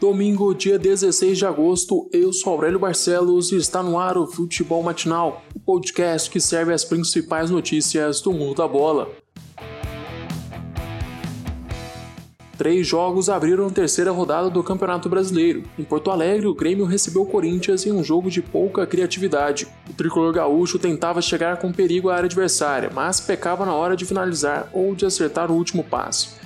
Domingo, dia 16 de agosto, eu sou Aurélio Barcelos e está no ar o Futebol Matinal, o podcast que serve as principais notícias do mundo da bola. Três jogos abriram a terceira rodada do Campeonato Brasileiro. Em Porto Alegre, o Grêmio recebeu o Corinthians em um jogo de pouca criatividade. O tricolor gaúcho tentava chegar com perigo à área adversária, mas pecava na hora de finalizar ou de acertar o último passe.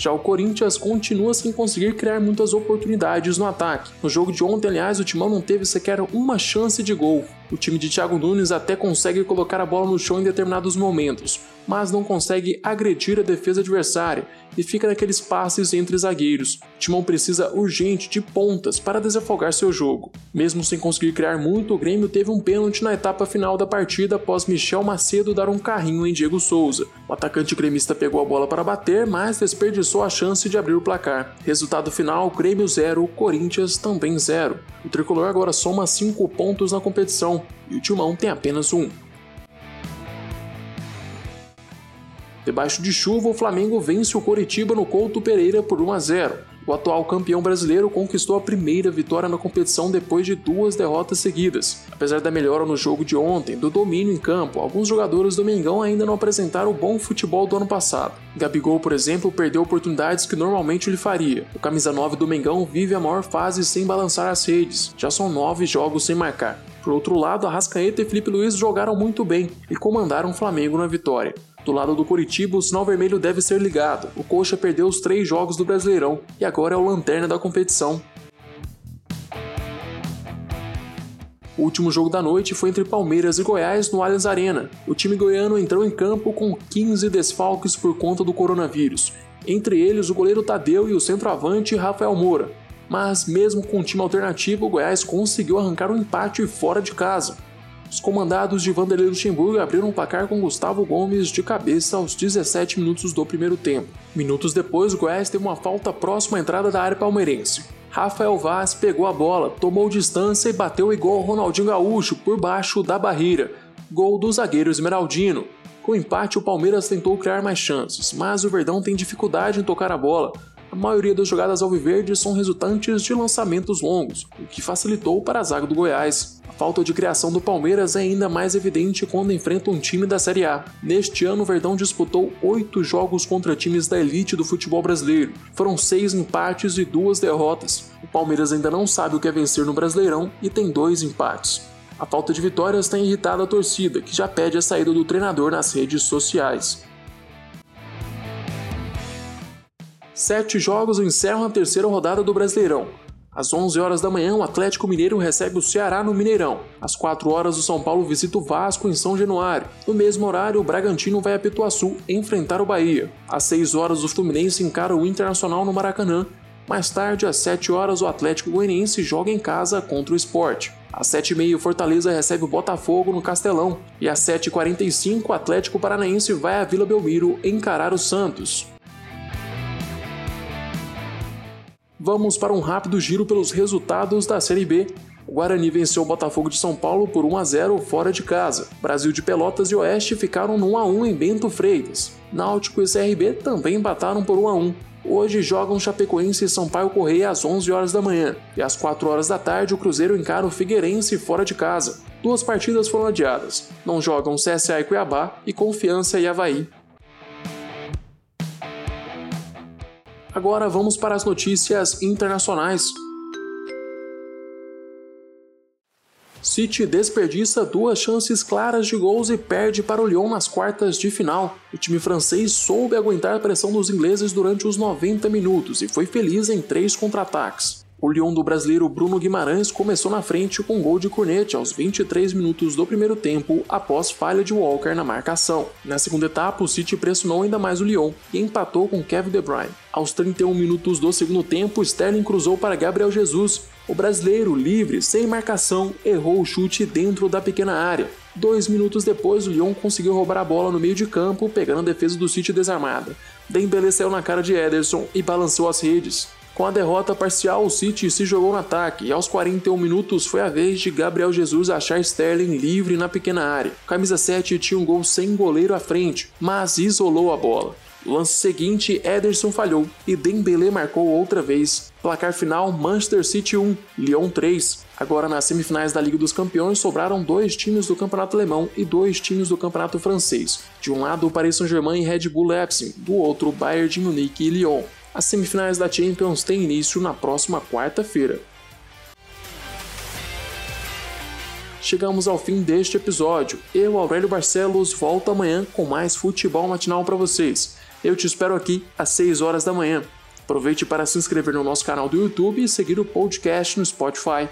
Já o Corinthians continua sem conseguir criar muitas oportunidades no ataque. No jogo de ontem, aliás, o Timão não teve sequer uma chance de gol. O time de Thiago Nunes até consegue colocar a bola no chão em determinados momentos, mas não consegue agredir a defesa adversária e fica naqueles passes entre zagueiros. Timão precisa urgente de pontas para desafogar seu jogo. Mesmo sem conseguir criar muito, o Grêmio teve um pênalti na etapa final da partida após Michel Macedo dar um carrinho em Diego Souza. O atacante gremista pegou a bola para bater, mas desperdiçou a chance de abrir o placar. Resultado final: Grêmio 0, Corinthians também 0. O tricolor agora soma 5 pontos na competição e o Timão tem apenas um. Debaixo de chuva, o Flamengo vence o Coritiba no Couto Pereira por 1 a 0. O atual campeão brasileiro conquistou a primeira vitória na competição depois de duas derrotas seguidas. Apesar da melhora no jogo de ontem, do domínio em campo, alguns jogadores do Mengão ainda não apresentaram o bom futebol do ano passado. Gabigol, por exemplo, perdeu oportunidades que normalmente lhe faria. O camisa 9 do Mengão vive a maior fase sem balançar as redes. Já são nove jogos sem marcar. Por outro lado, Arrascaeta e Felipe Luiz jogaram muito bem e comandaram o Flamengo na vitória. Do lado do Curitiba, o sinal vermelho deve ser ligado. O Coxa perdeu os três jogos do Brasileirão e agora é o lanterna da competição. O último jogo da noite foi entre Palmeiras e Goiás no Allianz Arena. O time goiano entrou em campo com 15 desfalques por conta do coronavírus, entre eles o goleiro Tadeu e o centroavante Rafael Moura. Mas mesmo com um time alternativo, o Goiás conseguiu arrancar um empate fora de casa. Os comandados de Vanderlei Luxemburgo abriram o placar com Gustavo Gomes de cabeça aos 17 minutos do primeiro tempo. Minutos depois, o Goiás teve uma falta próxima à entrada da área palmeirense. Rafael Vaz pegou a bola, tomou distância e bateu igual Ronaldinho Gaúcho por baixo da barreira. Gol do zagueiro Esmeraldino. Com o empate, o Palmeiras tentou criar mais chances, mas o Verdão tem dificuldade em tocar a bola. A maioria das jogadas alviverdes são resultantes de lançamentos longos, o que facilitou para a zaga do Goiás falta de criação do Palmeiras é ainda mais evidente quando enfrenta um time da Série A. Neste ano, o Verdão disputou oito jogos contra times da elite do futebol brasileiro. Foram seis empates e duas derrotas. O Palmeiras ainda não sabe o que é vencer no Brasileirão e tem dois empates. A falta de vitórias tem irritado a torcida, que já pede a saída do treinador nas redes sociais. Sete jogos encerram a terceira rodada do Brasileirão. Às 11 horas da manhã, o Atlético Mineiro recebe o Ceará no Mineirão. Às 4 horas, o São Paulo visita o Vasco em São Januário. No mesmo horário, o Bragantino vai a Pituaçu enfrentar o Bahia. Às 6 horas, o Fluminense encara o Internacional no Maracanã. Mais tarde, às 7 horas, o Atlético Goianiense joga em casa contra o Sport. Às 7h30, o Fortaleza recebe o Botafogo no Castelão. E às 7h45, o Atlético Paranaense vai à Vila Belmiro encarar o Santos. Vamos para um rápido giro pelos resultados da Série B. O Guarani venceu o Botafogo de São Paulo por 1 a 0 fora de casa. Brasil de Pelotas e Oeste ficaram no 1 a 1 em Bento Freitas. Náutico e CRB também empataram por 1 a 1. Hoje jogam Chapecoense e Sampaio Correia às 11 horas da manhã. E às 4 horas da tarde o Cruzeiro encara o Figueirense fora de casa. Duas partidas foram adiadas. Não jogam CSA e Cuiabá e Confiança e Havaí. Agora vamos para as notícias internacionais. City desperdiça duas chances claras de gols e perde para o Lyon nas quartas de final. O time francês soube aguentar a pressão dos ingleses durante os 90 minutos e foi feliz em três contra-ataques. O Lyon do brasileiro Bruno Guimarães começou na frente com um gol de cornete aos 23 minutos do primeiro tempo após falha de Walker na marcação. Na segunda etapa, o City pressionou ainda mais o Lyon e empatou com Kevin De Bruyne. Aos 31 minutos do segundo tempo, Sterling cruzou para Gabriel Jesus. O brasileiro, livre, sem marcação, errou o chute dentro da pequena área. Dois minutos depois, o Lyon conseguiu roubar a bola no meio de campo, pegando a defesa do City desarmada. Dembele saiu na cara de Ederson e balançou as redes. Com a derrota parcial, o City se jogou no ataque e aos 41 minutos foi a vez de Gabriel Jesus achar Sterling livre na pequena área. camisa 7 tinha um gol sem goleiro à frente, mas isolou a bola. No lance seguinte, Ederson falhou e Dembélé marcou outra vez. Placar final: Manchester City 1, Lyon 3. Agora nas semifinais da Liga dos Campeões sobraram dois times do Campeonato Alemão e dois times do Campeonato Francês. De um lado, o Paris Saint-Germain e Red Bull Leipzig, do outro, Bayern de Munique e Lyon. As semifinais da Champions têm início na próxima quarta-feira. Chegamos ao fim deste episódio. Eu, Aurélio Barcelos, volto amanhã com mais futebol matinal para vocês. Eu te espero aqui às 6 horas da manhã. Aproveite para se inscrever no nosso canal do YouTube e seguir o podcast no Spotify.